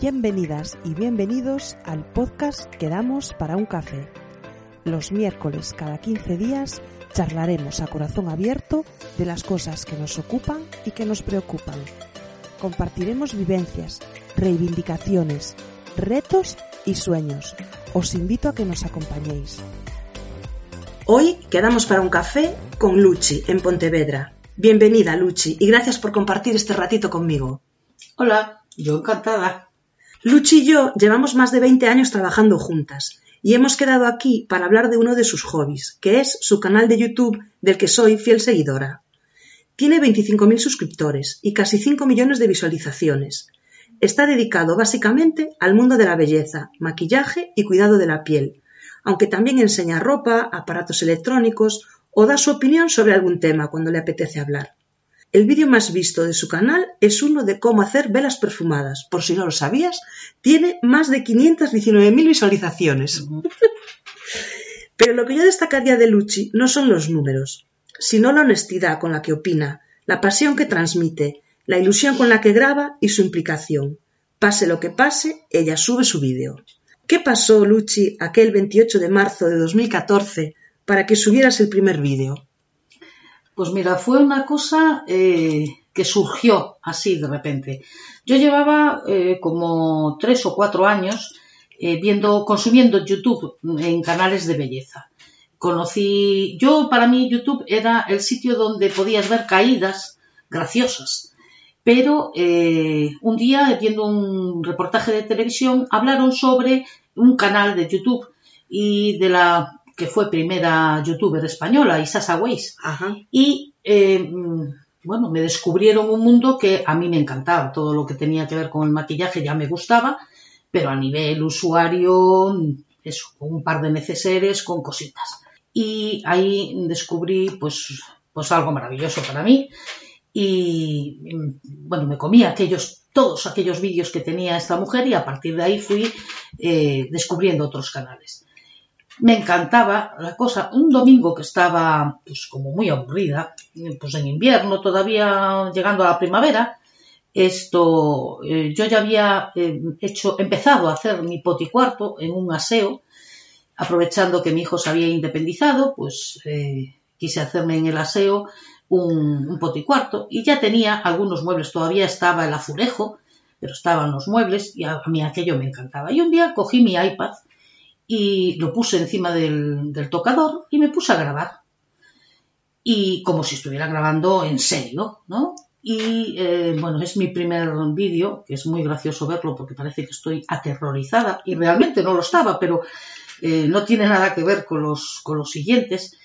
Bienvenidas y bienvenidos al podcast que damos para un café. Los miércoles cada 15 días charlaremos a corazón abierto de las cosas que nos ocupan y que nos preocupan. Compartiremos vivencias, reivindicaciones, retos y sueños. Os invito a que nos acompañéis. Hoy quedamos para un café con Luchi en Pontevedra. Bienvenida Luchi y gracias por compartir este ratito conmigo. Hola, yo encantada. Luchi y yo llevamos más de 20 años trabajando juntas y hemos quedado aquí para hablar de uno de sus hobbies, que es su canal de YouTube del que soy fiel seguidora. Tiene 25.000 suscriptores y casi 5 millones de visualizaciones. Está dedicado básicamente al mundo de la belleza, maquillaje y cuidado de la piel, aunque también enseña ropa, aparatos electrónicos o da su opinión sobre algún tema cuando le apetece hablar. El vídeo más visto de su canal es uno de cómo hacer velas perfumadas. Por si no lo sabías, tiene más de 519.000 visualizaciones. Pero lo que yo destacaría de Luchi no son los números, sino la honestidad con la que opina, la pasión que transmite, la ilusión con la que graba y su implicación. Pase lo que pase, ella sube su vídeo. ¿Qué pasó, Luchi, aquel 28 de marzo de 2014 para que subieras el primer vídeo? Pues mira, fue una cosa eh, que surgió así de repente. Yo llevaba eh, como tres o cuatro años eh, viendo, consumiendo YouTube en canales de belleza. Conocí, yo para mí YouTube era el sitio donde podías ver caídas graciosas. Pero un día, viendo un reportaje de televisión, hablaron sobre un canal de YouTube y de la que fue primera youtuber española, Isasa Weiss. Y eh, bueno, me descubrieron un mundo que a mí me encantaba. Todo lo que tenía que ver con el maquillaje ya me gustaba, pero a nivel usuario, eso, con un par de neceseres, con cositas. Y ahí descubrí pues, pues algo maravilloso para mí. Y bueno, me comí aquellos, todos aquellos vídeos que tenía esta mujer y a partir de ahí fui eh, descubriendo otros canales me encantaba la cosa. Un domingo que estaba pues como muy aburrida, pues en invierno todavía llegando a la primavera, esto eh, yo ya había eh, hecho empezado a hacer mi poticuarto en un aseo, aprovechando que mi hijo se había independizado, pues eh, quise hacerme en el aseo un, un poticuarto y ya tenía algunos muebles, todavía estaba el azulejo, pero estaban los muebles y a mí aquello me encantaba. Y un día cogí mi iPad y lo puse encima del, tocador y me puse a grabar. Y como si estuviera grabando en serio, ¿no? Y eh, bueno, es mi primer vídeo, que es muy gracioso verlo porque parece que estoy aterrorizada y realmente no lo estaba, pero eh, no tiene nada que ver con los, con los siguientes.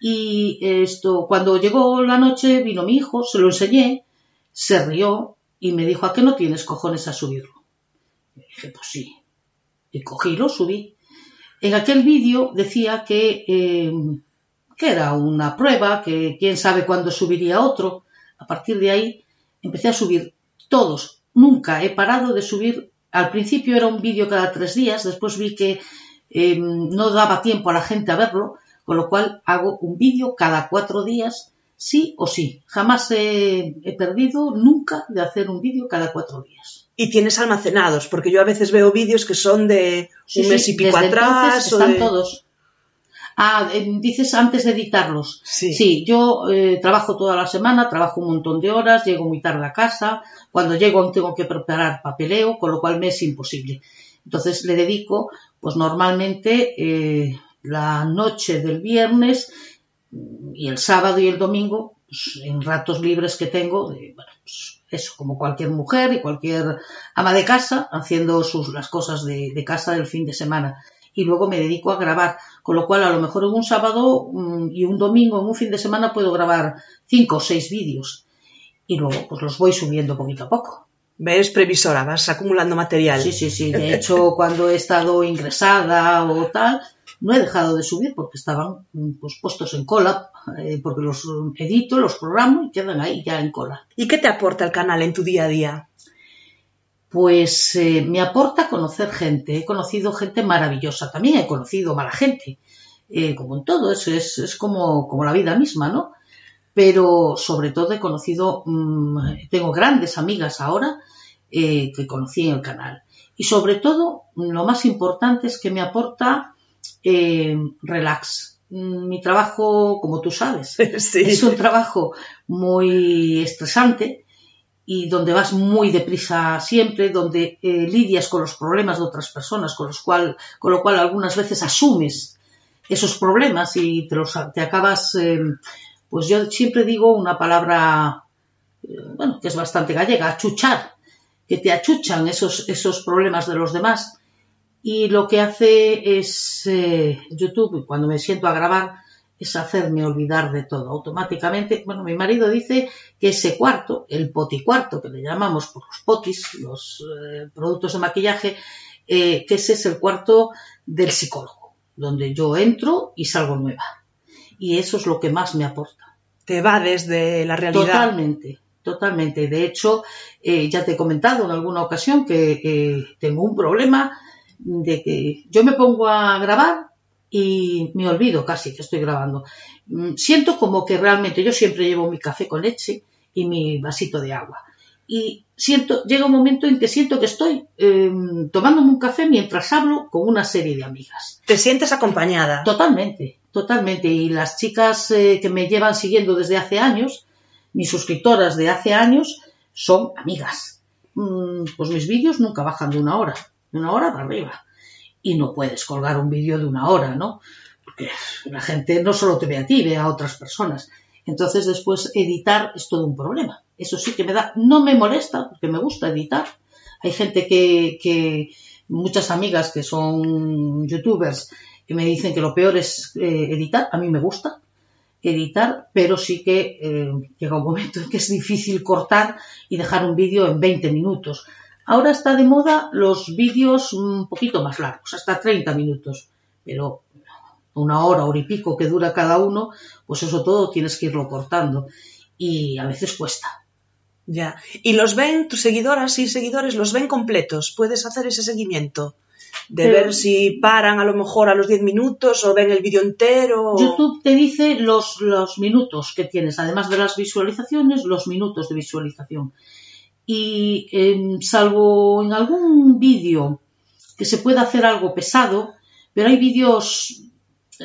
Y esto, cuando llegó la noche, vino mi hijo, se lo enseñé, se rió y me dijo, ¿a qué no tienes cojones a subirlo? Y dije, pues sí. Y cogí lo subí. En aquel vídeo decía que, eh, que era una prueba, que quién sabe cuándo subiría otro. A partir de ahí empecé a subir todos. Nunca he parado de subir. Al principio era un vídeo cada tres días, después vi que eh, no daba tiempo a la gente a verlo, con lo cual hago un vídeo cada cuatro días, sí o sí. Jamás he, he perdido nunca de hacer un vídeo cada cuatro días y tienes almacenados, porque yo a veces veo vídeos que son de un mes y pico atrás. están todos. Ah, dices antes de editarlos. Sí. Sí, yo eh, trabajo toda la semana, trabajo un montón de horas, llego muy tarde a casa. Cuando llego tengo que preparar papeleo, con lo cual me es imposible. Entonces le dedico, pues normalmente eh, la noche del viernes y el sábado y el domingo, pues, en ratos libres que tengo, bueno, pues, eso, como cualquier mujer y cualquier ama de casa, haciendo sus, las cosas de, casa del fin de semana. Y luego me dedico a grabar, con lo cual a lo mejor en un sábado mm, y un domingo, en un fin de semana, puedo grabar cinco o seis vídeos. Y luego pues los voy subiendo poquito a poco. Ves previsora, vas acumulando material. Sí, sí, sí. De hecho, cuando he estado ingresada o tal, no he dejado de subir porque estaban pues, puestos en cola, eh, porque los edito, los programo y quedan ahí ya en cola. ¿Y qué te aporta el canal en tu día a día? Pues eh, me aporta conocer gente. He conocido gente maravillosa. También he conocido mala gente. Eh, como en todo, eso es, es como, como la vida misma, ¿no? Pero sobre todo he conocido, mm, tengo grandes amigas ahora eh, que conocí en el canal. Y sobre todo, lo más importante es que me aporta eh, relax. Mi trabajo, como tú sabes, es un trabajo muy estresante y donde vas muy deprisa siempre, donde eh, lidias con los problemas de otras personas, con, los cual, con lo cual algunas veces asumes esos problemas y te, los, te acabas, pues yo siempre digo una palabra, bueno, que es bastante gallega, achuchar que te achuchan esos, esos problemas de los demás. Y lo que hace es eh, YouTube, cuando me siento a grabar, es hacerme olvidar de todo. Automáticamente, bueno, mi marido dice que ese cuarto, el poticuarto, que le llamamos por los potis, los eh, productos de maquillaje, eh, que ese es el cuarto del psicólogo, donde yo entro y salgo nueva. Y eso es lo que más me aporta. Te va desde la realidad. Totalmente, Totalmente. De hecho, eh, ya te he comentado en alguna ocasión que tengo un problema de que yo me pongo a grabar y me olvido casi que estoy grabando. Mm, siento como que realmente yo siempre llevo mi café con leche y mi vasito de agua. Y siento, llega un momento en que siento que estoy em, tomándome un café mientras hablo con una serie de amigas. ¿Te sientes acompañada? Totalmente, totalmente. Y las chicas eh, que me llevan siguiendo desde hace años, mis suscriptoras de hace años son amigas. Mm, pues mis vídeos nunca bajan de una hora, de una hora para arriba. Y no puedes colgar un vídeo de una hora, ¿no? Porque la gente no solo te ve a ti, ve a otras personas. Entonces después editar es todo un problema. Eso sí que me da, no me molesta porque me gusta editar. Hay gente que, que muchas amigas que son youtubers que me dicen que lo peor es eh, editar. A mí me gusta editar, pero sí que eh, llega un momento en que es difícil cortar y dejar un vídeo en 20 minutos. Ahora está de moda los vídeos un poquito más largos, hasta 30 minutos, pero una hora, hora y pico que dura cada uno, pues eso todo tienes que irlo cortando y a veces cuesta. Ya. ¿Y los ven, tus seguidoras y seguidores, los ven completos? ¿Puedes hacer ese seguimiento? de ver si paran a lo mejor a los 10 minutos o ven el vídeo entero. YouTube te dice los, los minutos que tienes, además de las visualizaciones, los minutos de visualización. Y em, salvo en algún vídeo que se pueda hacer algo pesado, pero hay vídeos,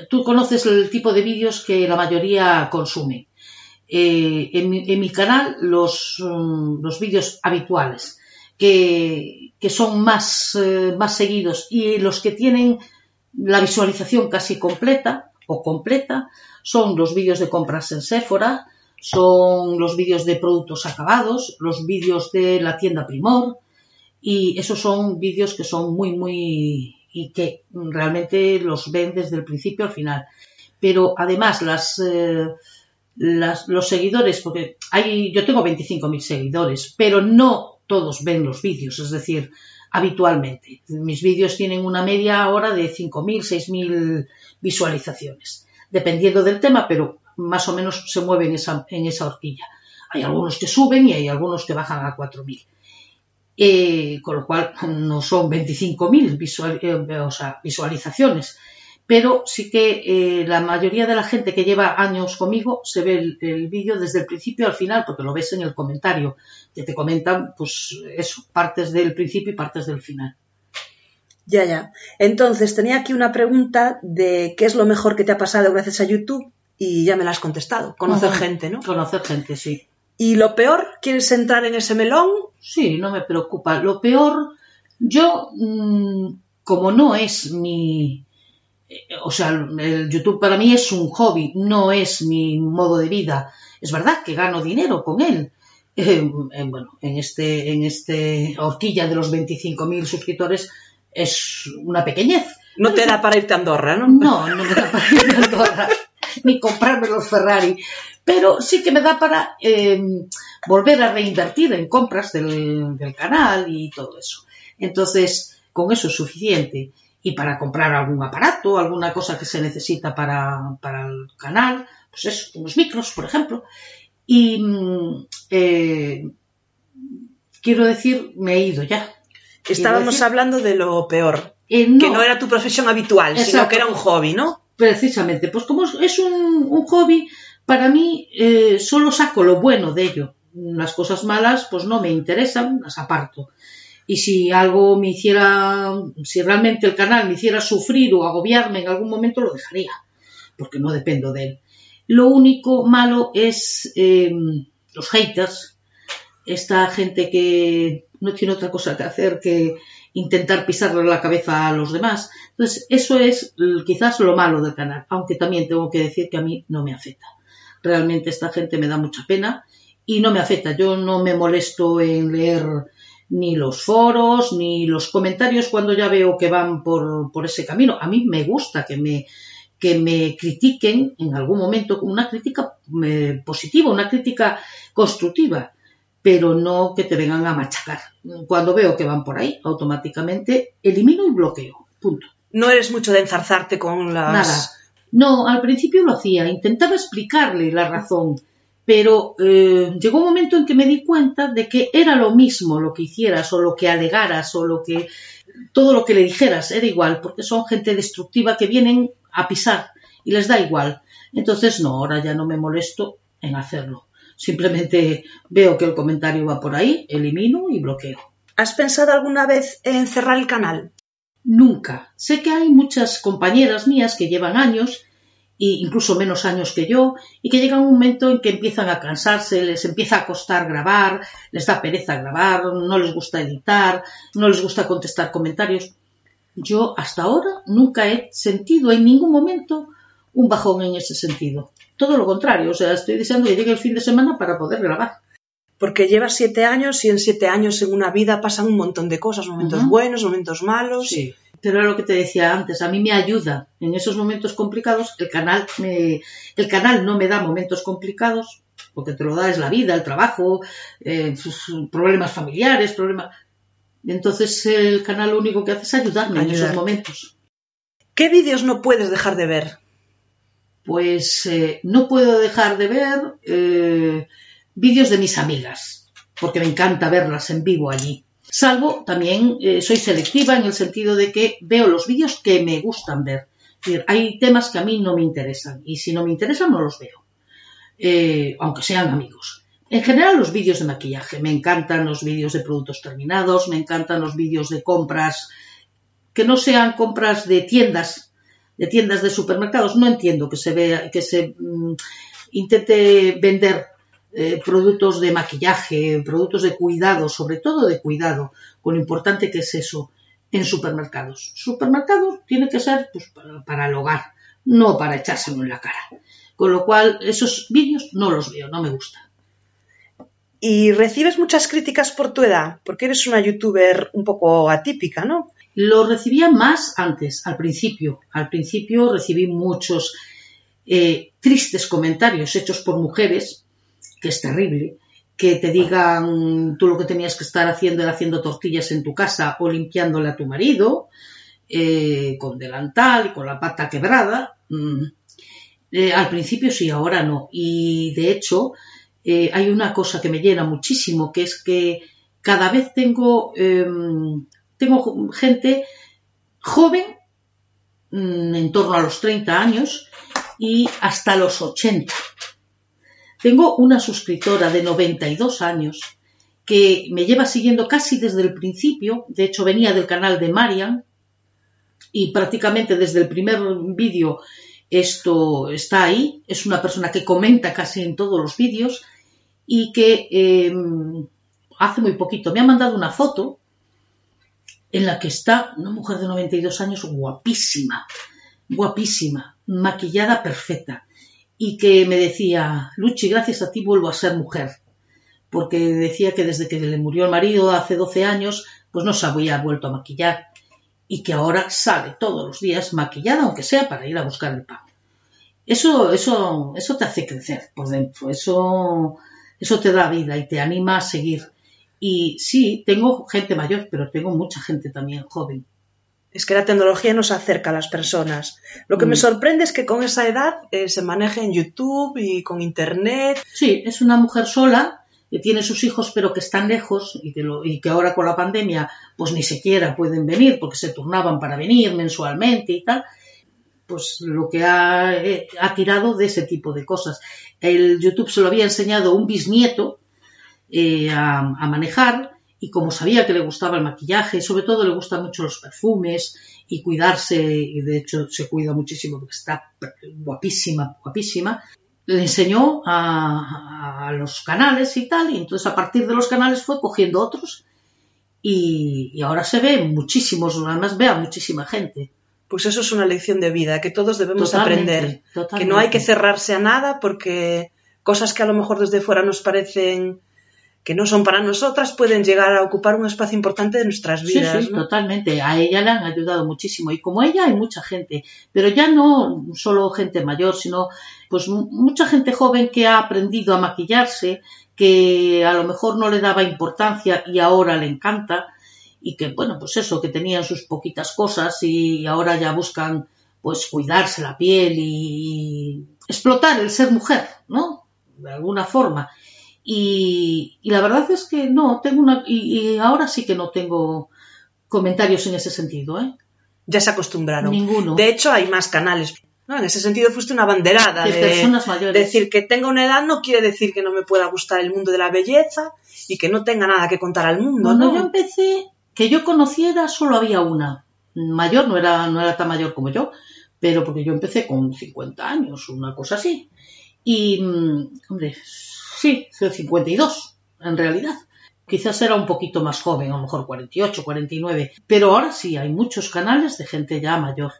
tú conoces el tipo de vídeos que la mayoría consume. Eh, en, mi, canal los, mm, los vídeos habituales que, son más, eh, más seguidos y los que tienen la visualización casi completa o completa son los vídeos de compras en Sephora, son los vídeos de productos acabados, los vídeos de la tienda Primor y esos son vídeos que son muy, muy y que realmente los ven desde el principio al final. Pero además las, eh, los seguidores, porque hay, yo tengo 25.000 seguidores, pero no todos ven los vídeos, es decir, habitualmente. Mis vídeos tienen una media ahora de 5.000, 6.000 visualizaciones, dependiendo del tema, pero más o menos se mueven en esa, en esa horquilla. Hay algunos que suben y hay algunos que bajan a 4.000. Eh, con lo cual no son 25.000 visual, eh, visualizaciones, pero sí que eh, la mayoría de la gente que lleva años conmigo se ve el, vídeo desde el principio al final, porque lo ves en el comentario, que te comentan, pues eso, partes del principio y partes del final. Ya, ya. Entonces, tenía aquí una pregunta de qué es lo mejor que te ha pasado gracias a YouTube y ya me la has contestado. Conocer gente, ¿no? Conocer gente, sí. ¿Y lo peor? ¿Quieres entrar en ese melón? Sí, no me preocupa. Lo peor, yo, mm, como no es mi, o sea, el YouTube para mí es un hobby, no es mi modo de vida. Es verdad que gano dinero con él. Eh, eh, bueno, en este, en este horquilla de los 25.000 suscriptores es una pequeñez. No te da para irte a Andorra, ¿no? No, no me da para irte a Andorra, ni comprarme los Ferrari. Pero sí que me da para eh, volver a reinvertir en compras del, del canal y todo eso. Entonces, con eso es suficiente y para comprar algún aparato, alguna cosa que se necesita para, el canal, pues eso, unos micros, por ejemplo. Y mm, eh, quiero decir, me he ido ya. Estábamos hablando de lo peor, eh, que no era tu profesión habitual, sino que era un hobby, ¿no? Precisamente, pues como es un, hobby, para mí eh, solo saco lo bueno de ello. las cosas malas pues no me interesan, las aparto. Y si algo me hiciera, si realmente el canal me hiciera sufrir o agobiarme en algún momento, lo dejaría, porque no dependo de él. Lo único malo es em, los haters, esta gente que no tiene otra cosa que hacer que intentar pisarle la cabeza a los demás. Entonces, eso es quizás lo malo del canal, aunque también tengo que decir que a mí no me afecta. Realmente esta gente me da mucha pena y no me afecta. Yo no me molesto en leer ni los foros, ni los comentarios cuando ya veo que van por, por ese camino. A mí me gusta que me, que me critiquen en algún momento con una crítica eh, positiva, una crítica constructiva pero no que te vengan a machacar. Cuando veo que van por ahí, automáticamente elimino y bloqueo. Punto. No eres mucho de enzarzarte con las. Nada. No, al principio lo hacía, intentaba explicarle la razón, pero eh, llegó un momento en que me di cuenta de que era lo mismo lo que hicieras o lo que alegaras o lo que todo lo que le dijeras era igual, porque son gente destructiva que vienen a pisar y les da igual. Entonces, no, ahora ya no me molesto en hacerlo. Simplemente veo que el comentario va por ahí, elimino y bloqueo. ¿Has pensado alguna vez en cerrar el canal? Nunca. Sé que hay muchas compañeras mías que llevan años e incluso menos años que yo, y que llega un momento en que empiezan a cansarse, les empieza a costar grabar, les da pereza grabar, no les gusta editar, no les gusta contestar comentarios. Yo hasta ahora nunca he sentido en ningún momento un bajón en ese sentido. Todo lo contrario, o sea, estoy deseando que llegue el fin de semana para poder grabar. Porque llevas siete años y en siete años en una vida pasan un montón de cosas, momentos buenos, momentos malos. Sí, pero era lo que te decía antes, a mí me ayuda en esos momentos complicados, el canal, me, el canal no me da momentos complicados, porque te lo da es la vida, el trabajo, eh, problemas familiares, problemas... Entonces el canal lo único que hace es ayudarme en esos momentos. ¿Qué vídeos no puedes dejar de ver? Pues eh, no puedo dejar de ver eh, vídeos de mis amigas, porque me encanta verlas en vivo allí. Salvo también eh, soy selectiva en el sentido de que veo los vídeos que me gustan ver. hay temas que a mí no me interesan y si no me interesan no los veo, aunque sean amigos. En general los vídeos de maquillaje, me encantan los vídeos de productos terminados, me encantan los vídeos de compras que no sean compras de tiendas de tiendas de supermercados. No entiendo que se vea, que se mm, intente vender eh, productos de maquillaje, productos de cuidado, sobre todo de cuidado, con lo importante que es eso en supermercados. Supermercado tiene que ser pues, para, el hogar, no para echárselo en la cara. Con lo cual, esos vídeos no los veo, no me gustan. Y recibes muchas críticas por tu edad, porque eres una youtuber un poco atípica, ¿no? Lo recibía más antes, al principio. Al principio recibí muchos eh, tristes comentarios hechos por mujeres, que es terrible, que te digan tú lo que tenías que estar haciendo era haciendo tortillas en tu casa o limpiándole a tu marido, eh, con delantal y con la pata quebrada. Mm. Eh, al principio sí, ahora no. Y de hecho, hay una cosa que me llena muchísimo, que es que cada vez tengo em, tengo gente joven, mm, en torno a los 30 años, y hasta los 80. Tengo una suscriptora de 92 años que me lleva siguiendo casi desde el principio, de hecho venía del canal de Marian y prácticamente desde el primer vídeo esto está ahí, es una persona que comenta casi en todos los vídeos y que em, hace muy poquito me ha mandado una foto en la que está una mujer de 92 años guapísima, guapísima, maquillada perfecta, y que me decía, Luchi, gracias a ti vuelvo a ser mujer, porque decía que desde que le murió el marido hace 12 años, pues no se había vuelto a maquillar, y que ahora sale todos los días maquillada, aunque sea para ir a buscar el pan. Eso, eso, eso te hace crecer por dentro, eso, eso te da vida y te anima a seguir. Y sí, tengo gente mayor, pero tengo mucha gente también joven. Es que la tecnología nos acerca a las personas. Lo que me mm. sorprende es que con esa edad eh, se maneje en YouTube y con Internet. Sí, es una mujer sola que tiene sus hijos pero que están lejos y que, y que ahora con la pandemia pues ni siquiera pueden venir porque se turnaban para venir mensualmente y tal. Pues lo que ha, eh, ha tirado de ese tipo de cosas. El YouTube se lo había enseñado un bisnieto eh, a, a manejar y como sabía que le gustaba el maquillaje, sobre todo le gustan mucho los perfumes y cuidarse, y de hecho se cuida muchísimo porque está guapísima, guapísima, le enseñó a, a los canales y tal, y entonces a partir de los canales fue cogiendo otros y, y ahora se ve muchísimos, además ve a muchísima gente. Pues eso es una lección de vida que todos debemos Totalmente, aprender. Que no hay que cerrarse a nada porque cosas que a lo mejor desde fuera nos parecen que no son para nosotras pueden llegar a ocupar un espacio importante de nuestras Sí, vidas. sí, ¿no? totalmente. A ella le han ayudado muchísimo. Y como ella hay mucha gente, pero ya no solo gente mayor, sino pues mu- mucha gente joven que ha aprendido a maquillarse, que a lo mejor no le daba importancia y ahora le encanta. Y que, bueno, pues eso, que tenían sus poquitas cosas y ahora ya buscan pues cuidarse la piel y explotar el ser mujer, ¿no? De alguna forma. Y, y la verdad es que no, tengo una, y, y ahora sí que no tengo comentarios en ese sentido, ¿eh? Ya se acostumbraron. Ninguno. De hecho, hay más canales. ¿no? En ese sentido, fuiste una banderada De de, personas mayores. decir que tenga una edad no quiere decir que no me pueda gustar el mundo de la belleza y que no tenga nada que contar al mundo. Cuando ¿no? yo empecé, que yo conociera, solo había una. Mayor, no era, no era tan mayor como yo, pero porque yo empecé con 50 años, una cosa así. Y, mm, hombre, sí, soy 52, en realidad. Quizás era un poquito más joven, a lo mejor 48, 49. Pero ahora sí, hay muchos canales de gente ya mayor.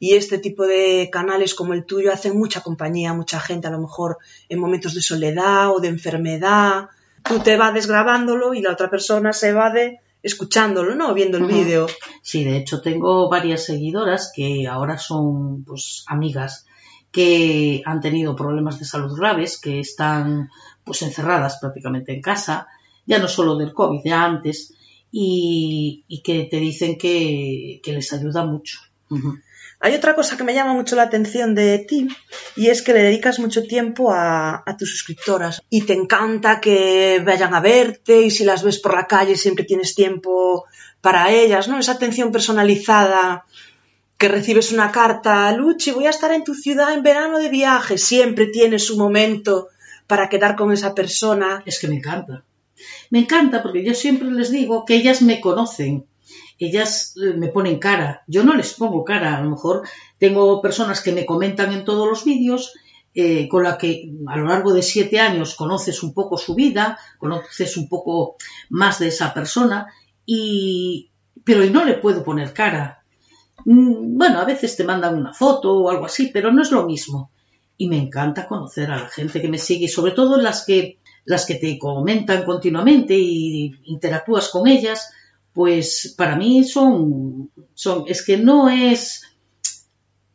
Y este tipo de canales como el tuyo hacen mucha compañía a mucha gente, a lo mejor en momentos de soledad o de enfermedad. Tú te vas grabándolo y la otra persona se va de escuchándolo, ¿no? Viendo el Ujú. vídeo. Sí, de hecho tengo varias seguidoras que ahora son pues amigas que han tenido problemas de salud graves, que están pues encerradas prácticamente en casa, ya no solo del COVID, ya antes, y, y que te dicen que, que les ayuda mucho. Hay otra cosa que me llama mucho la atención de ti y es que le dedicas mucho tiempo a, a tus suscriptoras y te encanta que vayan a verte y si las ves por la calle siempre tienes tiempo para ellas, ¿no? Esa atención personalizada que recibes una carta, Luchi, voy a estar en tu ciudad en verano de viaje, siempre tienes su momento para quedar con esa persona. Es que me encanta. Me encanta porque yo siempre les digo que ellas me conocen. Ellas eh, me ponen cara. Yo no les pongo cara. A lo mejor tengo personas que me comentan en todos los vídeos eh, con la que a lo largo de siete años conoces un poco su vida, conoces un poco más de esa persona y pero no le puedo poner cara. Mm, Bueno, a veces te mandan una foto o algo así, pero no es lo mismo. Y me encanta conocer a la gente que me sigue, sobre todo las que las que te comentan continuamente y interactúas con ellas, pues para mí son, son es que no es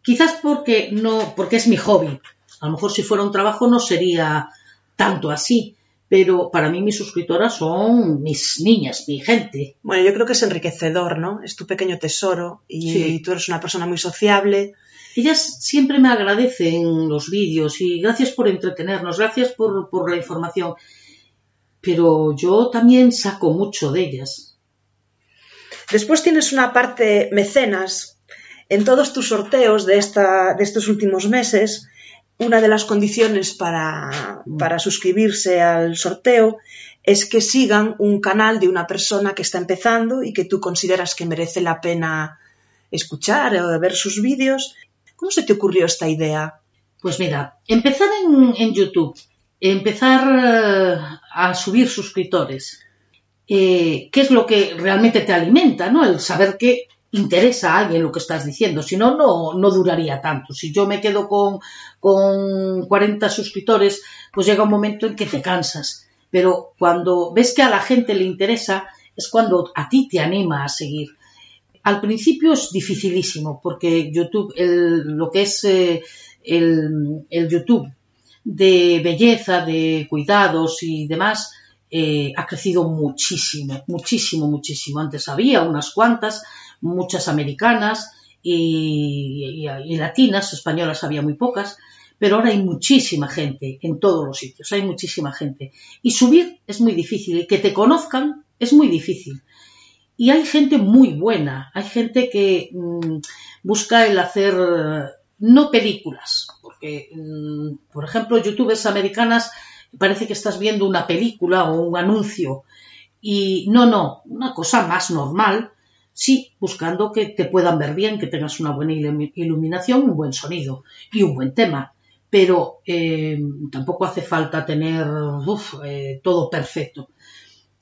quizás porque no porque es mi hobby. A lo mejor si fuera un trabajo no sería tanto así, pero para mí mis suscriptoras son mis niñas, mi gente. Bueno, yo creo que es enriquecedor, ¿no? Es tu pequeño tesoro y, Sí. y tú eres una persona muy sociable. Ellas siempre me agradecen los vídeos y gracias por entretenernos, gracias por, por la información. Pero yo también saco mucho de ellas. Después tienes una parte mecenas. En todos tus sorteos de, esta, de estos últimos meses, una de las condiciones para, para suscribirse al sorteo es que sigan un canal de una persona que está empezando y que tú consideras que merece la pena escuchar o ver sus vídeos. ¿Cómo se te ocurrió esta idea? Pues mira, empezar en, YouTube, empezar eh, a subir suscriptores, eh, ¿qué es lo que realmente te alimenta? ¿no? El saber que interesa a alguien lo que estás diciendo, si no, no, no duraría tanto. Si yo me quedo con, con 40 suscriptores, pues llega un momento en que te cansas. Pero cuando ves que a la gente le interesa, es cuando a ti te anima a seguir. Al principio es dificilísimo, porque YouTube, el- lo que es eh, el, el YouTube de belleza, de cuidados y demás, eh, ha crecido muchísimo, muchísimo, muchísimo. Antes había unas cuantas, muchas americanas y, y- y latinas, españolas había muy pocas, pero ahora hay muchísima gente en todos los sitios, hay muchísima gente. Y subir es muy difícil, y que te conozcan es muy difícil. Y hay gente muy buena, hay gente que mm, busca el hacer no películas, porque, mm, por ejemplo, youtubers americanas parece que estás viendo una película o un anuncio. Y no, no, una cosa más normal, sí, buscando que te puedan ver bien, que tengas una buena iluminación, un buen sonido y un buen tema. Pero eh, tampoco hace falta tener eh, todo perfecto.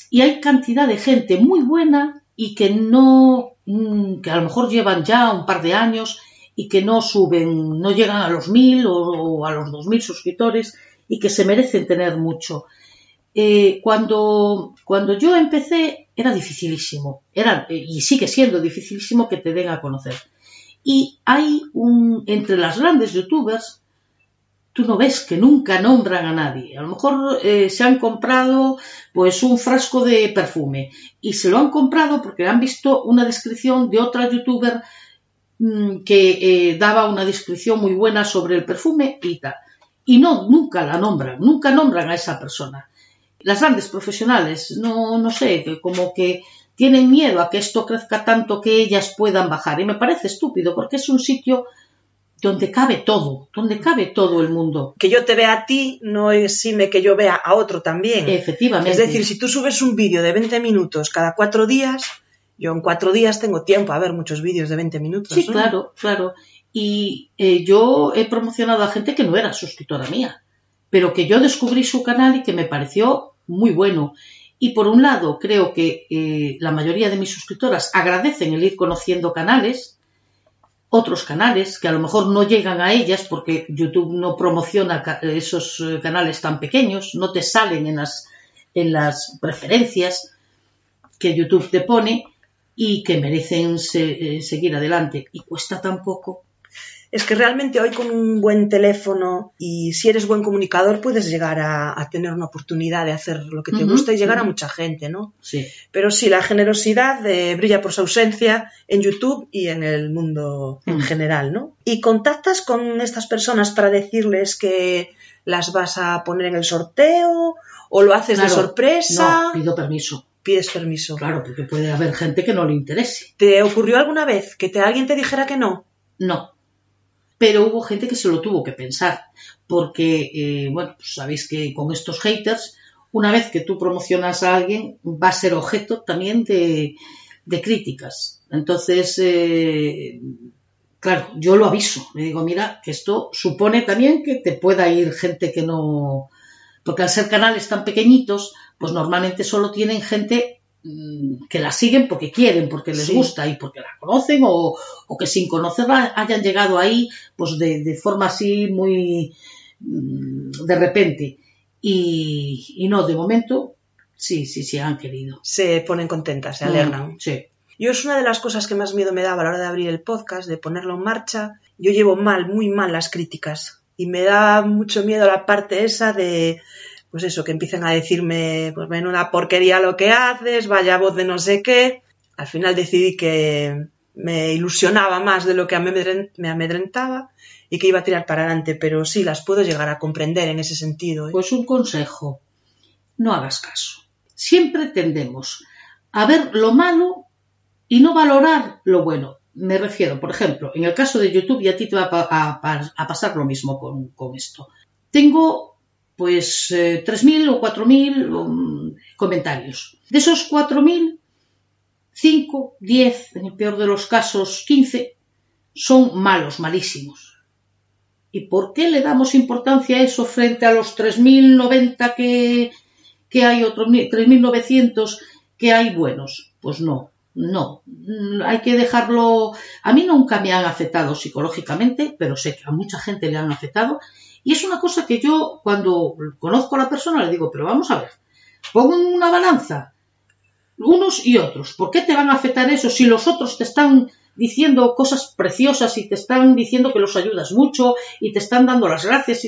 Y hay cantidad de gente muy buena y que no, mm, que a lo mejor llevan ya un par de años y que no suben, no llegan a los mil o, a los dos mil suscriptores y que se merecen tener mucho. Eh, cuando, cuando yo empecé era dificilísimo, era, y sigue siendo dificilísimo que te den a conocer. Y hay un, entre las grandes youtubers, tú no ves que nunca nombran a nadie. A lo mejor eh, se han comprado pues un frasco de perfume y se lo han comprado porque han visto una descripción de otra youtuber mm, que eh, daba una descripción muy buena sobre el perfume y tal. Y no, nunca la nombran, nunca nombran a esa persona. Las grandes profesionales, no, no sé, como que tienen miedo a que esto crezca tanto que ellas puedan bajar. Y me parece estúpido porque es un sitio donde cabe todo, donde cabe todo el mundo. Que yo te vea a ti no exime que yo vea a otro también. Efectivamente. Es decir, si tú subes un vídeo de 20 minutos cada cuatro días, yo en cuatro días tengo tiempo a ver muchos vídeos de 20 minutos. Sí, claro, claro. Y eh, yo he promocionado a gente que no era suscriptora mía, pero que yo descubrí su canal y que me pareció muy bueno. Y por un lado, creo que eh, la mayoría de mis suscriptoras agradecen el ir conociendo canales, otros canales que a lo mejor no llegan a ellas porque YouTube no promociona esos eh, canales tan pequeños, no te salen en las, en las preferencias que YouTube te pone y que merecen eh, seguir adelante. Y cuesta tan poco es que realmente hoy con un buen teléfono y si eres buen comunicador puedes llegar a, tener una oportunidad de hacer lo que te gusta y llegar a mucha gente, ¿no? Sí. Pero sí, la generosidad eh, brilla por su ausencia en YouTube y en el mundo en general, ¿no? ¿Y contactas con estas personas para decirles que las vas a poner en el sorteo o lo haces de sorpresa? No, pido permiso pides permiso. Claro, porque puede haber gente que no le interese. ¿Te ocurrió alguna vez que te, alguien te dijera que no? No pero hubo gente que se lo tuvo que pensar, porque, eh, bueno, pues sabéis que con estos haters, una vez que tú promocionas a alguien, va a ser objeto también de, críticas. Entonces, eh, claro, yo lo aviso, le digo, mira, que esto supone también que te pueda ir gente que no... Porque al ser canales tan pequeñitos, pues normalmente solo tienen gente que la siguen porque quieren, porque les gusta y porque la conocen o, que sin conocerla hayan llegado ahí pues de, forma así muy mm, de repente. Y, no, de momento sí, sí, sí han querido. Se ponen contentas, se alegran. Mm, sí. Yo es una de las cosas que más miedo me daba a la hora de abrir el podcast, de ponerlo en marcha. Yo llevo mal, muy mal las críticas y me da mucho miedo la parte esa de pues eso, que empiecen a decirme, pues ven una porquería lo que haces, vaya voz de no sé qué. Al final decidí que me ilusionaba más de lo que me amedrentaba y que iba a tirar para adelante, pero sí las puedo llegar a comprender en ese sentido. ¿eh? Pues un consejo, no hagas caso. Siempre tendemos a ver lo malo y no valorar lo bueno. Me refiero, por ejemplo, en el caso de YouTube, y a ti te va a, pasar lo mismo con, con esto. Tengo pues 3.000 eh, o 4.000 um, comentarios. De esos 4.000, 5, 10, en el peor de los casos 15, son malos, malísimos. ¿Y por qué le damos importancia a eso frente a los 3.090 que, que hay, otros 3.900 que hay buenos? Pues no, no, hay que dejarlo. A mí nunca me han afectado psicológicamente, pero sé que a mucha gente le han afectado y es una cosa que yo, cuando conozco a la persona, le digo, pero vamos a ver, pongo una balanza, unos y otros. ¿Por qué te van a afectar eso si los otros te están diciendo cosas preciosas y te están diciendo que los ayudas mucho y te están dando las gracias?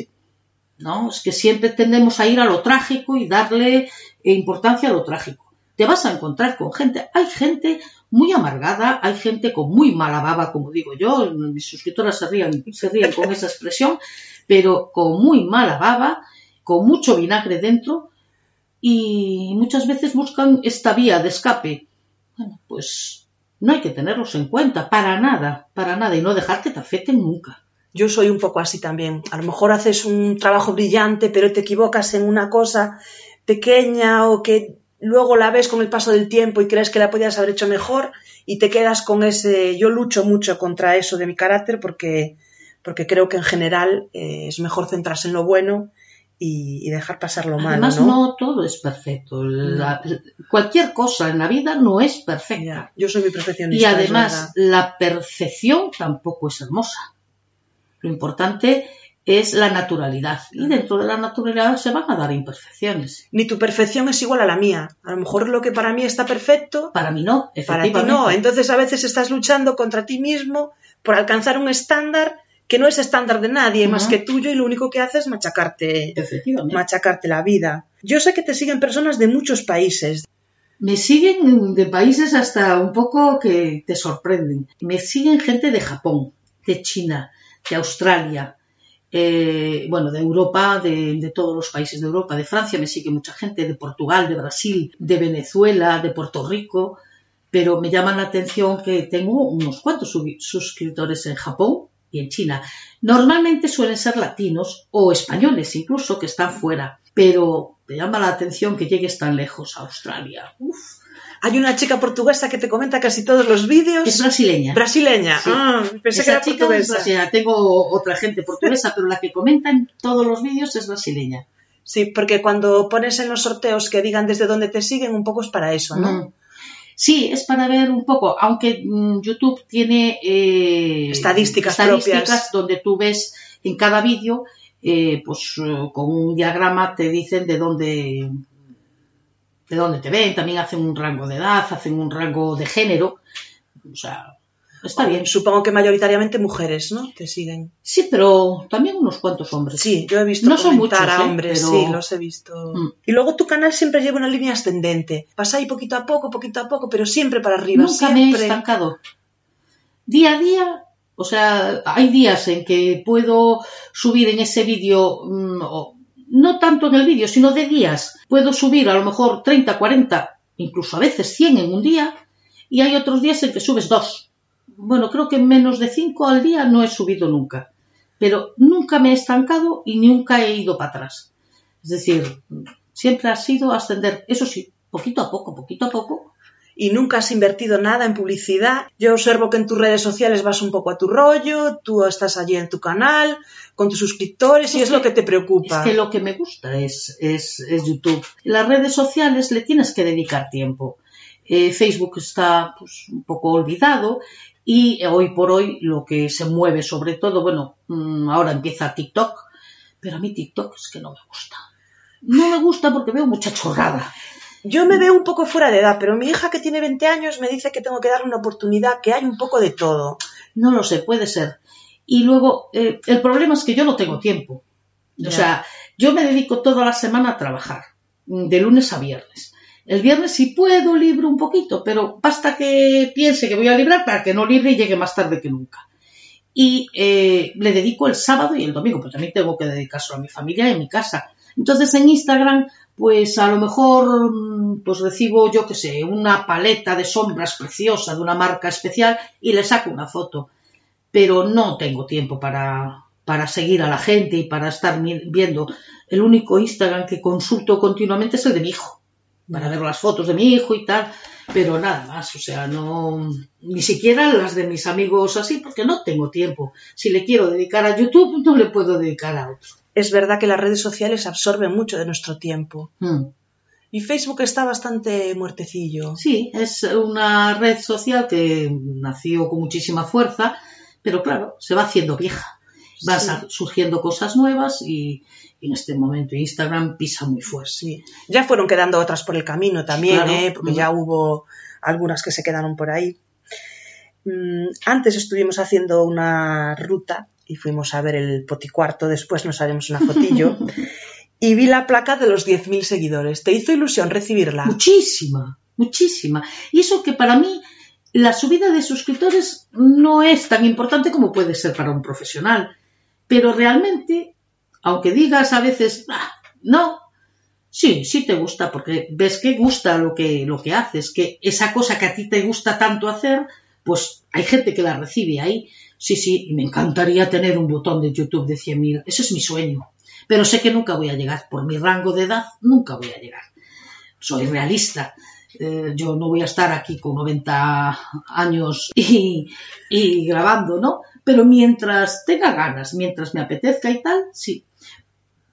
No, es que siempre tendemos a ir a lo trágico y darle importancia a lo trágico. Te vas a encontrar con gente, hay gente muy amargada, hay gente con muy mala baba, como digo yo, mis suscriptoras se ríen, se ríen con esa expresión, pero con muy mala baba, con mucho vinagre dentro y muchas veces buscan esta vía de escape. Bueno, pues no hay que tenerlos en cuenta, para nada, para nada, y no dejar que te afecten nunca. Yo soy un poco así también. A lo mejor haces un trabajo brillante, pero te equivocas en una cosa pequeña o que luego la ves con el paso del tiempo y crees que la podías haber hecho mejor y te quedas con ese... Yo lucho mucho contra eso de mi carácter porque, porque creo que en general eh, es mejor centrarse en lo bueno y, y dejar pasar lo malo. Además, ¿no? no todo es perfecto. La- cualquier cosa en la vida no es perfecta. Ya, Yo soy muy perfeccionista. Y además, la perfección tampoco es hermosa. Lo importante es la naturalidad. Y dentro de la naturalidad se van a dar imperfecciones. Ni tu perfección es igual a la mía. A lo mejor lo que para mí está perfecto, Para mí no, para ti no. Entonces a veces estás luchando contra ti mismo por alcanzar un estándar que no es estándar de nadie más que tuyo y lo único que hace es machacarte, machacarte la vida. Yo sé que te siguen personas de muchos países. Me siguen de países hasta un poco que te sorprenden. Me siguen gente de Japón, de China, de Australia, eh, bueno, de Europa, de, todos los países de Europa, de Francia me sigue mucha gente, de Portugal, de Brasil, de Venezuela, de Puerto Rico, pero me llama la atención que tengo unos cuantos suscriptores en Japón y en China. Normalmente suelen ser latinos o españoles incluso que están fuera, pero me llama la atención que llegues tan lejos a Australia. Uf, Hay una chica portuguesa que te comenta casi todos los vídeos. es brasileña. brasileña. Sí. Ah, pensé Esa que era chica es portuguesa. brasileña. Tengo otra gente portuguesa, pero la que comenta en todos los vídeos es brasileña. Sí, porque cuando pones en los sorteos que digan desde dónde te siguen, un poco es para eso, ¿no? Mm. Sí, es para ver un poco, aunque mm, YouTube tiene eh, Estadísticas estadísticas propias. donde tú ves en cada vídeo, eh, pues eh, con un diagrama te dicen de dónde de dónde te ven, también hacen un rango de edad, hacen un rango de género, o sea, está bien. Supongo que mayoritariamente mujeres, ¿no? Te siguen. Sí, pero también unos cuantos hombres. Sí, yo he visto No son muchos, a ¿eh? hombres, Pero- sí, los he visto. Mm. Y luego tu canal siempre lleva una línea ascendente. Vas ahí poquito a poco, poquito a poco, pero siempre para arriba, Nunca me he siempre. estancado. Día a día, o sea, hay días en que puedo subir en ese vídeo, mm, no tanto en el vídeo, sino de días. Puedo subir a lo mejor 30, 40, incluso a veces 100 en un día, y hay otros días en que subes dos. Bueno, creo que menos de 5 al día no he subido nunca. Pero nunca me he estancado y nunca he ido para atrás. Es decir, siempre ha sido ascender, eso sí, poquito a poco, poquito a poco, Y nunca has invertido nada en publicidad. Yo observo que en tus redes sociales vas un poco a tu rollo, tú estás allí en tu canal, con tus suscriptores, y es lo que te preocupa. Es que lo que me gusta es, es, es YouTube. Las redes sociales le tienes que dedicar tiempo. Eh, Facebook está pues, un poco olvidado y hoy por hoy lo que se mueve sobre todo, bueno, mm, ahora empieza TikTok, pero a mí TikTok es que no me gusta. No me gusta porque veo mucha chorrada. Yo me veo un poco fuera de edad, pero mi hija que tiene 20 años me dice que tengo que darle una oportunidad, que hay un poco de todo. No lo sé, puede ser. Y luego, eh, el problema es que yo no tengo tiempo. Ya. O sea, yo me dedico toda la semana a trabajar, mm, de lunes a viernes. El viernes si puedo libro un poquito, pero basta que piense que voy a librar para que no libre y llegue más tarde que nunca. Y eh, le dedico el sábado y el domingo, pero también tengo que dedicárselo a mi familia y a mi casa. Entonces en Instagram, pues a lo mejor mm, pues recibo, yo qué sé, una paleta de sombras preciosa de una marca especial y le saco una foto. Pero no tengo tiempo para, para seguir a la gente y para estar viendo. El único Instagram que consulto continuamente es el de mi hijo, para ver las fotos de mi hijo y tal, pero nada más, o sea, no, ni siquiera las de mis amigos así, porque no tengo tiempo. Si le quiero dedicar a YouTube, no le puedo dedicar a otro. Es verdad que las redes sociales absorben mucho de nuestro tiempo. Mm. Y Facebook está bastante muertecillo. Sí, es una red social que nació con muchísima fuerza, pero claro, se va haciendo vieja. Van Sí. surgiendo cosas nuevas y, y en este momento Instagram pisa muy fuerte. Sí. Ya fueron quedando otras por el camino también, Claro. ¿eh? porque Mm. ya hubo algunas que se quedaron por ahí. Mm, Antes estuvimos haciendo una ruta y fuimos a ver el poticuarto, después nos haremos una fotillo y vi la placa de los 10.000 seguidores. ¿Te hizo ilusión recibirla? Muchísima, muchísima. Y eso que para mí la subida de suscriptores no es tan importante como puede ser para un profesional. Pero realmente, aunque digas a veces, "Ah, no, sí, sí te gusta, porque ves que gusta lo que, lo que haces, que esa cosa que a ti te gusta tanto hacer, pues hay gente que la recibe ahí. Sí, sí, y me encantaría tener un botón de YouTube de 100.000. Eso es mi sueño. Pero sé que nunca voy a llegar. Por mi rango de edad, nunca voy a llegar. Soy realista. Eh, yo no voy a estar aquí con 90 años y, y grabando, ¿no? Pero mientras tenga ganas, mientras me apetezca y tal, sí,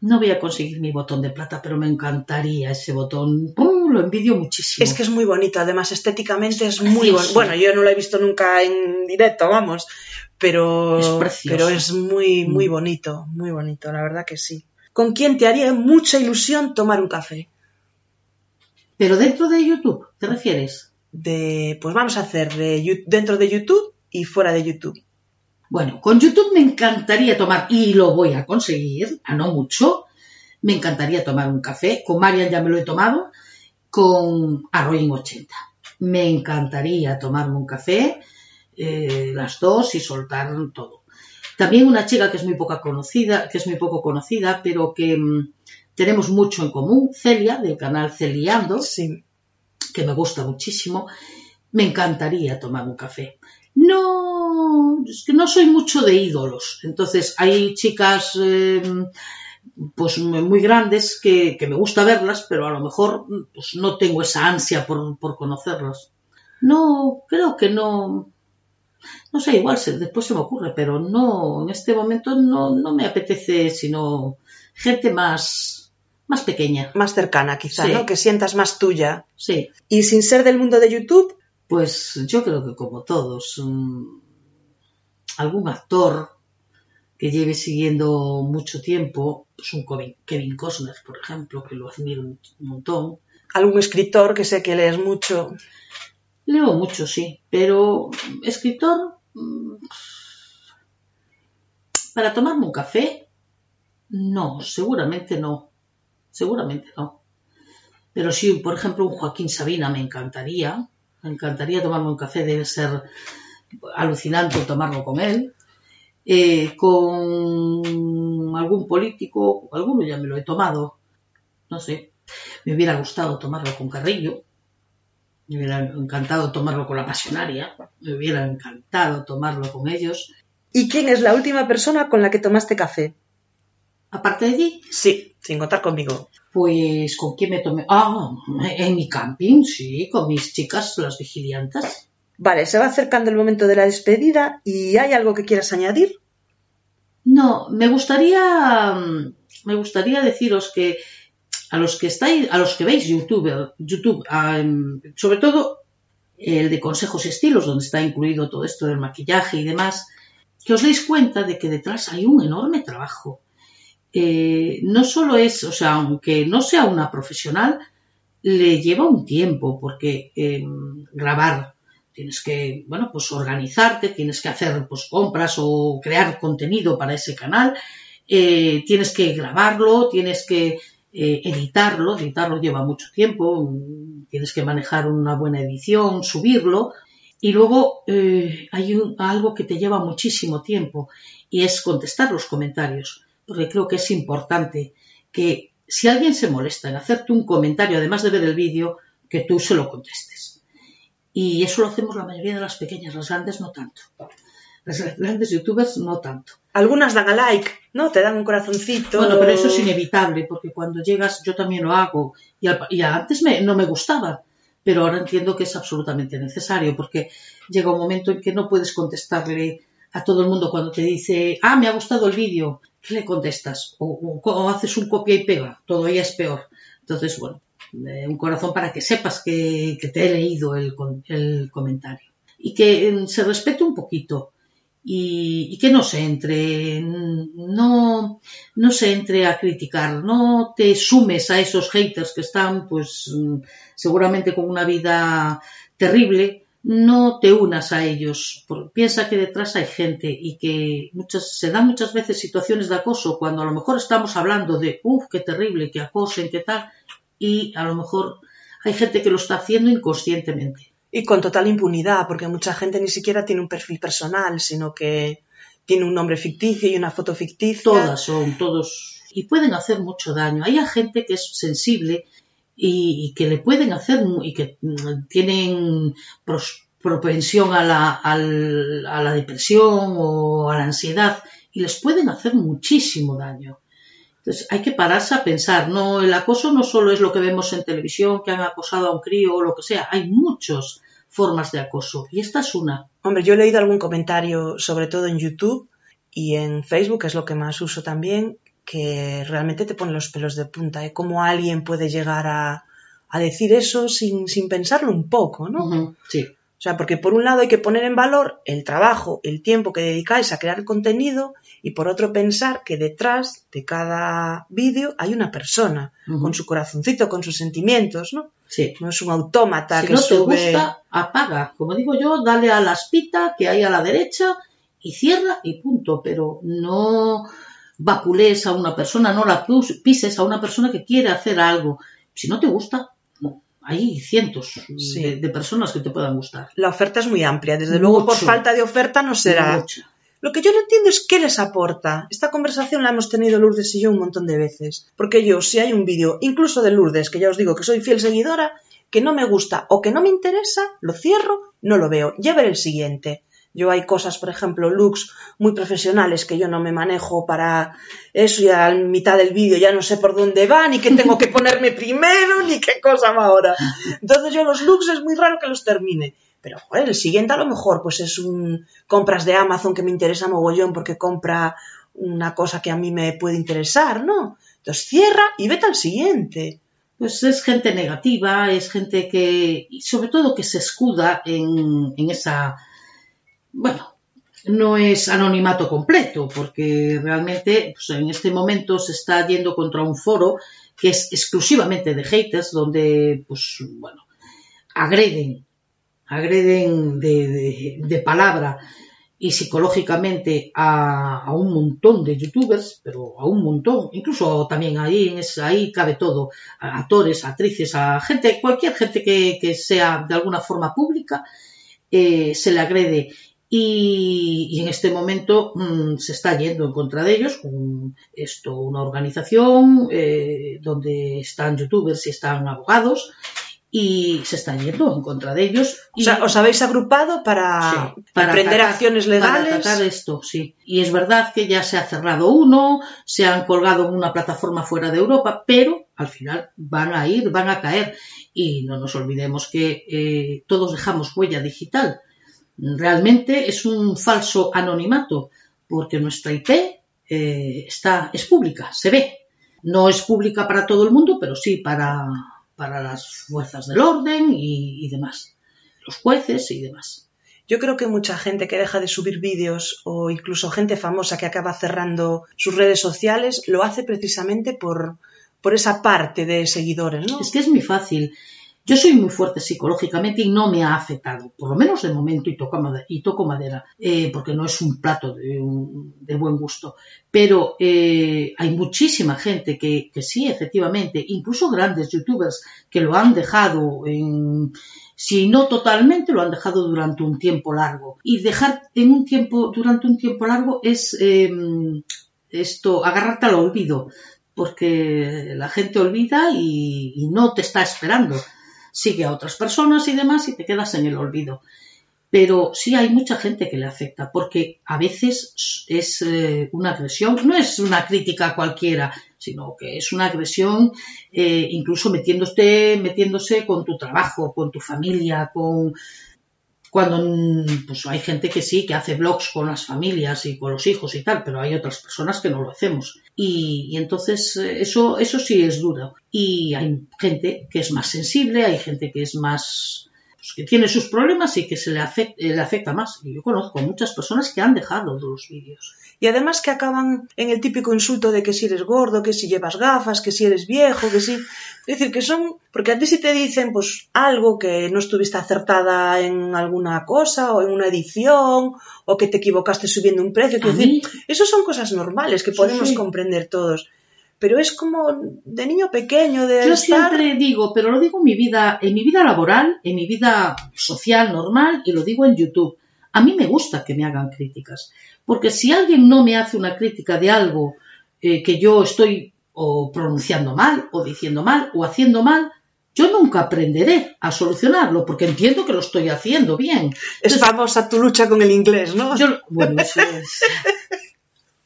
no voy a conseguir mi botón de plata, pero me encantaría ese botón. Lo envidio muchísimo. Es que es muy bonito, además estéticamente es, muy bonito. Bueno, yo no lo he visto nunca en directo, vamos, pero es, pero es muy, muy mm. bonito, muy bonito, la verdad que sí. ¿Con quién te haría mucha ilusión tomar un café? Pero dentro de YouTube, ¿te refieres? De, pues vamos a hacer de, dentro de YouTube y fuera de YouTube. Bueno, con YouTube me encantaría tomar, y lo voy a conseguir, a no mucho, me encantaría tomar un café. Con Marian ya me lo he tomado, con Arroying 80. Me encantaría tomarme un café, eh, las dos, y soltar todo. También una chica que es muy poca conocida, que es muy poco conocida, pero que mm, tenemos mucho en común, Celia, del canal Celiando, sí. que me gusta muchísimo. Me encantaría tomar un café. No, es que no soy mucho de ídolos. Entonces, hay chicas eh, pues muy grandes que, me gusta verlas, pero a lo mejor pues, no tengo esa ansia por, conocerlas. No, creo que no. No sé, igual después se me ocurre, pero no, en este momento no, no me apetece sino gente más, más pequeña. Más cercana, quizá, ¿no? Que sientas más tuya. Sí. Y sin ser del mundo de YouTube, pues yo creo que como todos, algún actor que lleve siguiendo mucho tiempo, pues un Kevin Costner, por ejemplo, que lo admiro un montón. Algún escritor que sé que lees mucho. Leo mucho, sí, pero escritor, mm, para tomarme un café, no, seguramente no, seguramente no. Pero sí, por ejemplo, un Joaquín Sabina me encantaría, me encantaría tomarme un café, debe ser alucinante tomarlo con él. Eh, con algún político, alguno ya me lo he tomado, no sé, me hubiera gustado tomarlo con Carrillo, me hubiera encantado tomarlo con la pasionaria, me hubiera encantado tomarlo con ellos. ¿Y quién es la última persona con la que tomaste café? Aparte de ti. Sí, sin contar conmigo. Pues, ¿con quién me tomé? Ah, en mi camping, sí, con mis chicas, las vigiliantas. Vale, se va acercando el momento de la despedida y ¿hay algo que quieras añadir? No, me gustaría, me gustaría deciros que a los que estáis, a los que veis YouTube, YouTube, sobre todo el de consejos y estilos, donde está incluido todo esto del maquillaje y demás, que os deis cuenta de que detrás hay un enorme trabajo. Eh, no solo es, o sea, aunque no sea una profesional, le lleva un tiempo porque em, grabar tienes que, bueno, pues organizarte, tienes que hacer pues compras o crear contenido para ese canal, eh, tienes que grabarlo, tienes que eh, editarlo, editarlo lleva mucho tiempo, tienes que manejar una buena edición, subirlo, y luego hay algo que te lleva muchísimo tiempo y es contestar los comentarios porque creo que es importante que si alguien se molesta en hacerte un comentario, además de ver el vídeo, que tú se lo contestes. Y eso lo hacemos la mayoría de las pequeñas, las grandes no tanto. Las grandes youtubers no tanto. Algunas dan a like, ¿no? Te dan un corazoncito. Bueno, pero eso es inevitable, porque cuando llegas, yo también lo hago. Y, antes no me gustaba, pero ahora entiendo que es absolutamente necesario, porque llega un momento en que no puedes contestarle a todo el mundo cuando te dice, ah, me ha gustado el vídeo, ¿qué le contestas? O, haces un copia y pega, todavía es peor. Entonces, bueno, eh, un corazón para que sepas que, te he leído el, comentario. Y que eh, se respete un poquito. Y, que no se entre, no, no se entre a criticar, no te sumes a esos haters que están, pues, mm, seguramente con una vida terrible, no te unas a ellos. Piensa que detrás hay gente y que muchas, se dan muchas veces situaciones de acoso cuando a lo mejor estamos hablando de, uff, qué terrible, que acosen, qué tal, y a lo mejor hay gente que lo está haciendo inconscientemente. Y con total impunidad, porque mucha gente ni siquiera tiene un perfil personal, sino que tiene un nombre ficticio y una foto ficticia. Todas son, todos. Y pueden hacer mucho daño. Hay gente que es sensible y, que le pueden hacer y que mm, tienen propensión a la, al- a la depresión o a la ansiedad y les pueden hacer muchísimo daño. Entonces hay que pararse a pensar, no, el acoso no solo es lo que vemos en televisión, que han acosado a un crío o lo que sea, hay muchas formas de acoso y esta es una. Hombre, yo he leído algún comentario, sobre todo en YouTube y en Facebook, que es lo que más uso también, que realmente te pone los pelos de punta, ¿eh? Cómo alguien puede llegar a, a decir eso sin, sin pensarlo un poco, ¿no? Sí. O sea, porque por un lado hay que poner en valor el trabajo, el tiempo que dedicáis a crear contenido y por otro pensar que detrás de cada vídeo hay una persona con su corazoncito, con sus sentimientos, ¿no? Sí. No es un autómata Si que no te gusta, apaga. Como digo yo, dale a la espita que hay a la derecha y cierra y punto. Pero no vapulees a una persona, no la pises a una persona que quiere hacer algo. Si no te gusta. Hay cientos Sí. de, de personas que te puedan gustar. La oferta es muy amplia. Desde luego, por falta de oferta no será. Lo que yo no entiendo es qué les aporta. Esta conversación la hemos tenido Lourdes y yo un montón de veces. Porque yo, si hay un vídeo, incluso de Lourdes, que ya os digo que soy fiel seguidora, que no me gusta o que no me interesa, lo cierro, no lo veo. Ya veré el siguiente. Yo hay cosas, por ejemplo, looks muy profesionales que yo no me manejo para eso y a mitad del vídeo ya no sé por dónde va, ni qué tengo que ponerme primero, ni qué cosa va ahora. Entonces yo los looks es muy raro que los termine. Pero, joder, el siguiente a lo mejor pues es un compras de Amazon que me interesa mogollón porque compra una cosa que a mí me puede interesar, ¿no? Entonces cierra y vete al siguiente. Pues es gente negativa, es gente que, sobre todo que se escuda en, en esa, bueno, no es anonimato completo, porque realmente pues, en este momento se está yendo contra un foro que es exclusivamente de haters, donde, pues, bueno, agreden, agreden de, de- palabra y psicológicamente a, a un montón de youtubers, pero a un montón, incluso también ahí, ahí cabe todo, a actores, actrices, a gente, cualquier gente que, que sea de alguna forma pública, eh, se le agrede. Y, y en este momento mm, se está yendo en contra de ellos esto, una organización eh, donde están youtubers y están abogados y se está yendo en contra de ellos. O sea, os habéis agrupado para, Sí, para emprender atacar- acciones legales. Para tratar esto, sí. Y es verdad que ya se ha cerrado uno, se han colgado en una plataforma fuera de Europa, pero al final van a ir, van a caer. Y no nos olvidemos que eh, todos dejamos huella digital. Realmente es un falso anonimato, porque nuestra IP eh, está, es pública, se ve. No es pública para todo el mundo, pero sí para, para las fuerzas del orden y, y demás. Los jueces y demás. Yo creo que mucha gente que deja de subir vídeos o incluso gente famosa que acaba cerrando sus redes sociales lo hace precisamente por, por esa parte de seguidores, ¿no? Es que es muy fácil. Yo soy muy fuerte psicológicamente y no me ha afectado, por lo menos de momento, y toco madera, y toco madera eh, porque no es un plato de, un- de buen gusto. Pero eh, hay muchísima gente que, que sí, efectivamente, incluso grandes youtubers que lo han dejado en, si no totalmente, lo han dejado durante un tiempo largo. Y dejar en un tiempo, durante un tiempo largo es eh, esto, agarrarte al olvido, porque la gente olvida y, y no te está esperando. Sigue a otras personas y demás y te quedas en el olvido. Pero sí hay mucha gente que le afecta, porque a veces es eh, una agresión, no es una crítica cualquiera, sino que es una agresión eh, incluso metiéndose, metiéndose con tu trabajo, con tu familia, con cuando mm, pues hay gente que sí, que hace blogs con las familias y con los hijos y tal, pero hay otras personas que no lo hacemos. Y, y entonces eh, eso, eso sí es duro. Y hay gente que es más sensible, hay gente que es más pues, que tiene sus problemas y que se le afecta, le afecta más. Y yo conozco muchas personas que han dejado los vídeos. Y además que acaban en el típico insulto de que si eres gordo, que si llevas gafas, que si eres viejo, que si... Es decir, que son... Porque a ti si te dicen pues algo que no estuviste acertada en alguna cosa o en una edición o que te equivocaste subiendo un precio, A mí- decir, eso son cosas normales que Sí, podemos sí. comprender todos. Pero es como de niño pequeño, de Yo estar... siempre digo, pero lo digo en mi vida, en mi vida laboral, en mi vida social normal y lo digo en YouTube. A mí me gusta que me hagan críticas, porque si alguien no me hace una crítica de algo eh, que yo estoy o pronunciando mal, o diciendo mal, o haciendo mal, yo nunca aprenderé a solucionarlo porque entiendo que lo estoy haciendo bien. es famosa tu lucha con el inglés, ¿no? Yo, bueno, eso es.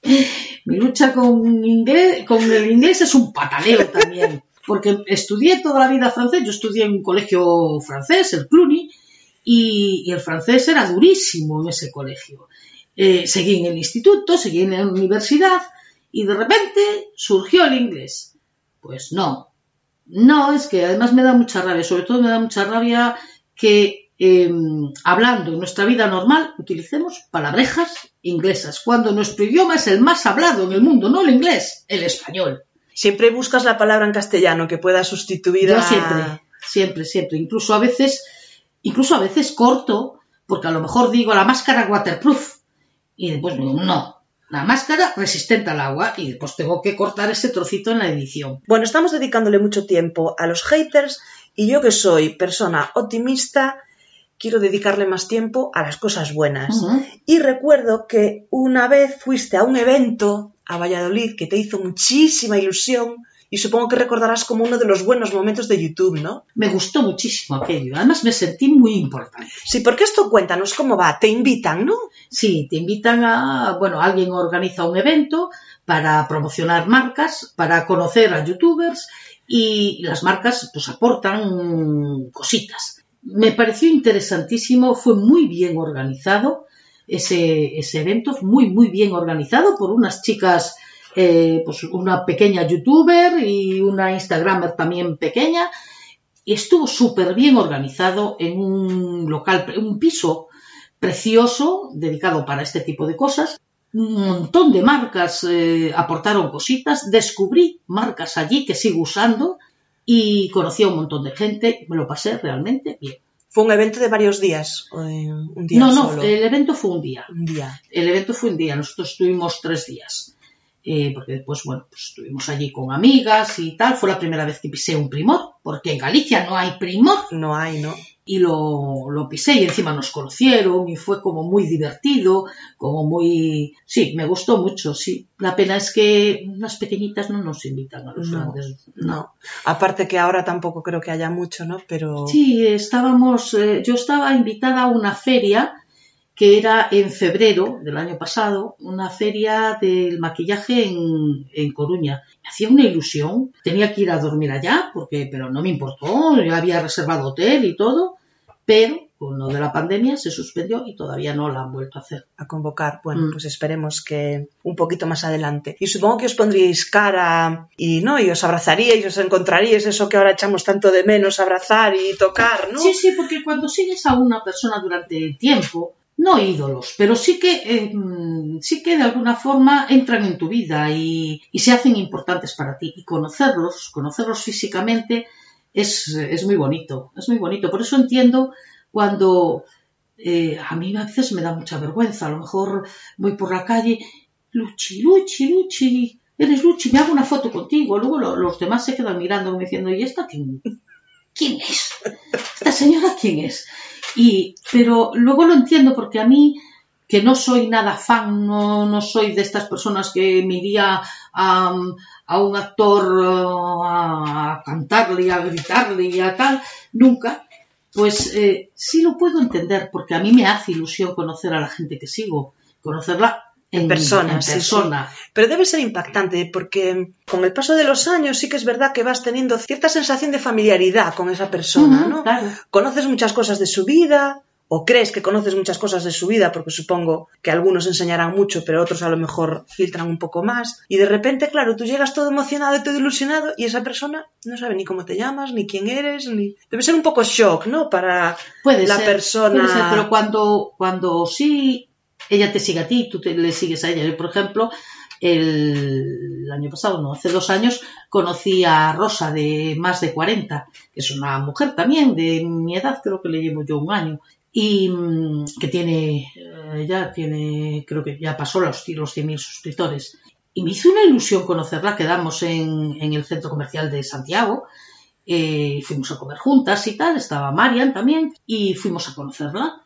Mi lucha con, inglés, con el inglés es un pataleo también, porque estudié toda la vida francés, yo estudié en un colegio francés, el Cluny, y, el francés era durísimo en ese colegio. Eh, seguí en el instituto, seguí en la universidad, y de repente surgió el inglés. Pues no, no, es que además me da mucha rabia, sobre todo me da mucha rabia que em, hablando en nuestra vida normal utilicemos palabrejas inglesas, cuando nuestro idioma es el más hablado en el mundo, no el inglés, el español. Siempre buscas la palabra en castellano que pueda sustituir Yo siempre, siempre, siempre. Incluso a veces, incluso a veces corto, porque a lo mejor digo la máscara waterproof y después digo, no, la máscara resistente al agua y después tengo que cortar ese trocito en la edición. Bueno, estamos dedicándole mucho tiempo a los haters y yo que soy persona optimista, quiero dedicarle más tiempo a las cosas buenas. Y recuerdo que una vez fuiste a un evento a Valladolid que te hizo muchísima ilusión y supongo que recordarás como uno de los buenos momentos de YouTube, ¿no? Me gustó muchísimo aquello, además me sentí muy importante. Sí, porque esto cuéntanos cómo va, te invitan, ¿no? Sí, te invitan a, bueno, alguien organiza un evento para promocionar marcas, para conocer a youtubers y las marcas pues aportan cositas. Me pareció interesantísimo, fue muy bien organizado ese, ese evento, muy, muy bien organizado por unas chicas eh, pues una pequeña youtuber y una instagramer también pequeña y estuvo súper bien organizado en un local, un piso precioso dedicado para este tipo de cosas. Un montón de marcas eh, aportaron cositas, descubrí marcas allí que sigo usando y conocí a un montón de gente, me lo pasé realmente bien. ¿Fue un evento de varios días? un día no, no, el evento fue un día. Un día. El evento fue un día, nosotros estuvimos tres días. Eh, porque después, bueno, pues estuvimos allí con amigas y tal. Fue la primera vez que pisé un primor, porque en Galicia no hay primor. No hay, ¿no? Y lo, lo pisé y encima nos conocieron y fue como muy divertido, como muy... Sí, me gustó mucho, sí. La pena es que las pequeñitas no nos invitan a los grandes. No. Aparte que ahora tampoco creo que haya mucho, ¿no? Pero... Sí, estábamos... Eh, yo estaba invitada a una feria que era en febrero del año pasado, una feria del maquillaje en, Coruña. Me hacía una ilusión, tenía que ir a dormir allá, porque, pero no me importó, yo había reservado hotel y todo, pero con lo de la pandemia se suspendió y todavía no la han vuelto a hacer. A convocar. Bueno, mm. pues esperemos que un poquito más adelante. Y supongo que os pondríais cara y no, y os abrazaríais, os encontraríais eso que ahora echamos tanto de menos, abrazar y tocar, ¿no? Sí, sí, porque cuando sigues a una persona durante tiempo, no ídolos, pero sí que, eh, sí que de alguna forma entran en tu vida y, se hacen importantes para ti. Y conocerlos, conocerlos físicamente, es, muy bonito, es muy bonito. Por eso entiendo cuando eh, a mí a veces me da mucha vergüenza, a lo mejor voy por la calle, Luchi, Luchi, Luchi, eres Luchi, me hago una foto contigo. Luego los demás se quedan mirando diciendo, ¿y esta quién, quién es? ¿Esta señora quién es? Y, pero luego lo entiendo porque a mí, que no soy nada fan, no, no soy de estas personas que me iría a, a un actor a, cantarle, a gritarle y a tal, nunca, pues eh, sí lo puedo entender porque a mí me hace ilusión conocer a la gente que sigo, conocerla en, persona. persona. Pero debe ser impactante porque con el paso de los años sí que es verdad que vas teniendo cierta sensación de familiaridad con esa persona, ¿no? Conoces muchas cosas de su vida o crees que conoces muchas cosas de su vida porque supongo que algunos enseñarán mucho pero otros a lo mejor filtran un poco más y de repente, claro, tú llegas todo emocionado y todo ilusionado y esa persona no sabe ni cómo te llamas, ni quién eres, ni... Debe ser un poco shock, ¿no? Para la persona... Puede ser, pero cuando, cuando sí ella te sigue a ti, tú le sigues a ella. Yo, por ejemplo, el, año pasado, no, hace dos años, conocí a Rosa de más de 40, que es una mujer también de mi edad, creo que le llevo yo un año, y mm, que tiene, eh, ya tiene, creo que ya pasó los, los 100.000 suscriptores. Y me hizo una ilusión conocerla, quedamos en, en el centro comercial de Santiago, eh, fuimos a comer juntas y tal, estaba Marian también, y fuimos a conocerla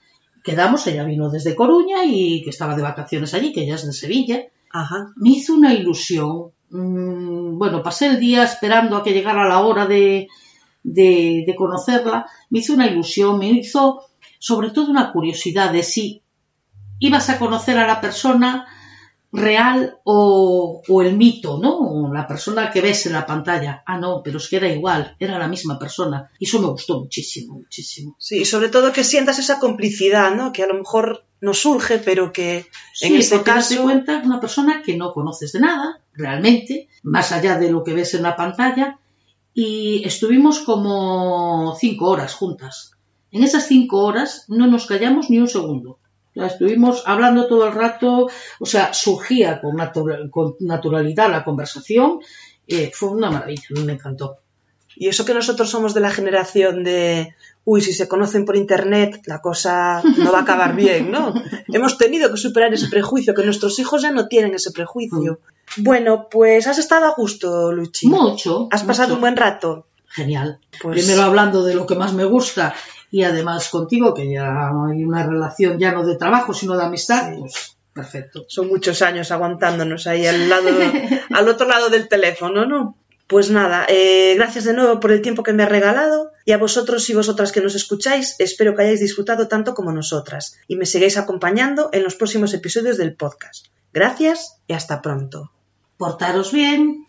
quedamos, ella vino desde Coruña y que estaba de vacaciones allí, que ella es de Sevilla. Ajá. Me hizo una ilusión. Mm, bueno, pasé el día esperando a que llegara la hora de, de, de conocerla, me hizo una ilusión, me hizo sobre todo una curiosidad de si ibas a conocer a la persona real o, o, el mito, ¿no? La persona que ves en la pantalla. Ah, no, pero es que era igual, era la misma persona. Y eso me gustó muchísimo, muchísimo. Sí, sobre todo que sientas esa complicidad, ¿no? Que a lo mejor no surge, pero que en sí, este caso. Te cuenta una persona que no conoces de nada, realmente, más allá de lo que ves en la pantalla. Y estuvimos como cinco horas juntas. En esas cinco horas no nos callamos ni un segundo estuvimos hablando todo el rato, o sea, surgía con, natura, con naturalidad la conversación. Eh, fue una maravilla, me encantó. Y eso que nosotros somos de la generación de, uy, si se conocen por internet, la cosa no va a acabar bien, ¿no? Hemos tenido que superar ese prejuicio, que nuestros hijos ya no tienen ese prejuicio. Mm. Bueno, pues has estado a gusto, Luchi. Mucho. ¿Has pasado mucho. un buen rato? Genial. Pues... Primero hablando de lo que más me gusta y además contigo, que ya hay una relación ya no de trabajo, sino de amistad, sí. pues perfecto. Son muchos años aguantándonos ahí al lado, al otro lado del teléfono, ¿no? Pues nada, eh, gracias de nuevo por el tiempo que me has regalado y a vosotros y vosotras que nos escucháis, espero que hayáis disfrutado tanto como nosotras y me sigáis acompañando en los próximos episodios del podcast. Gracias y hasta pronto. Portaros bien.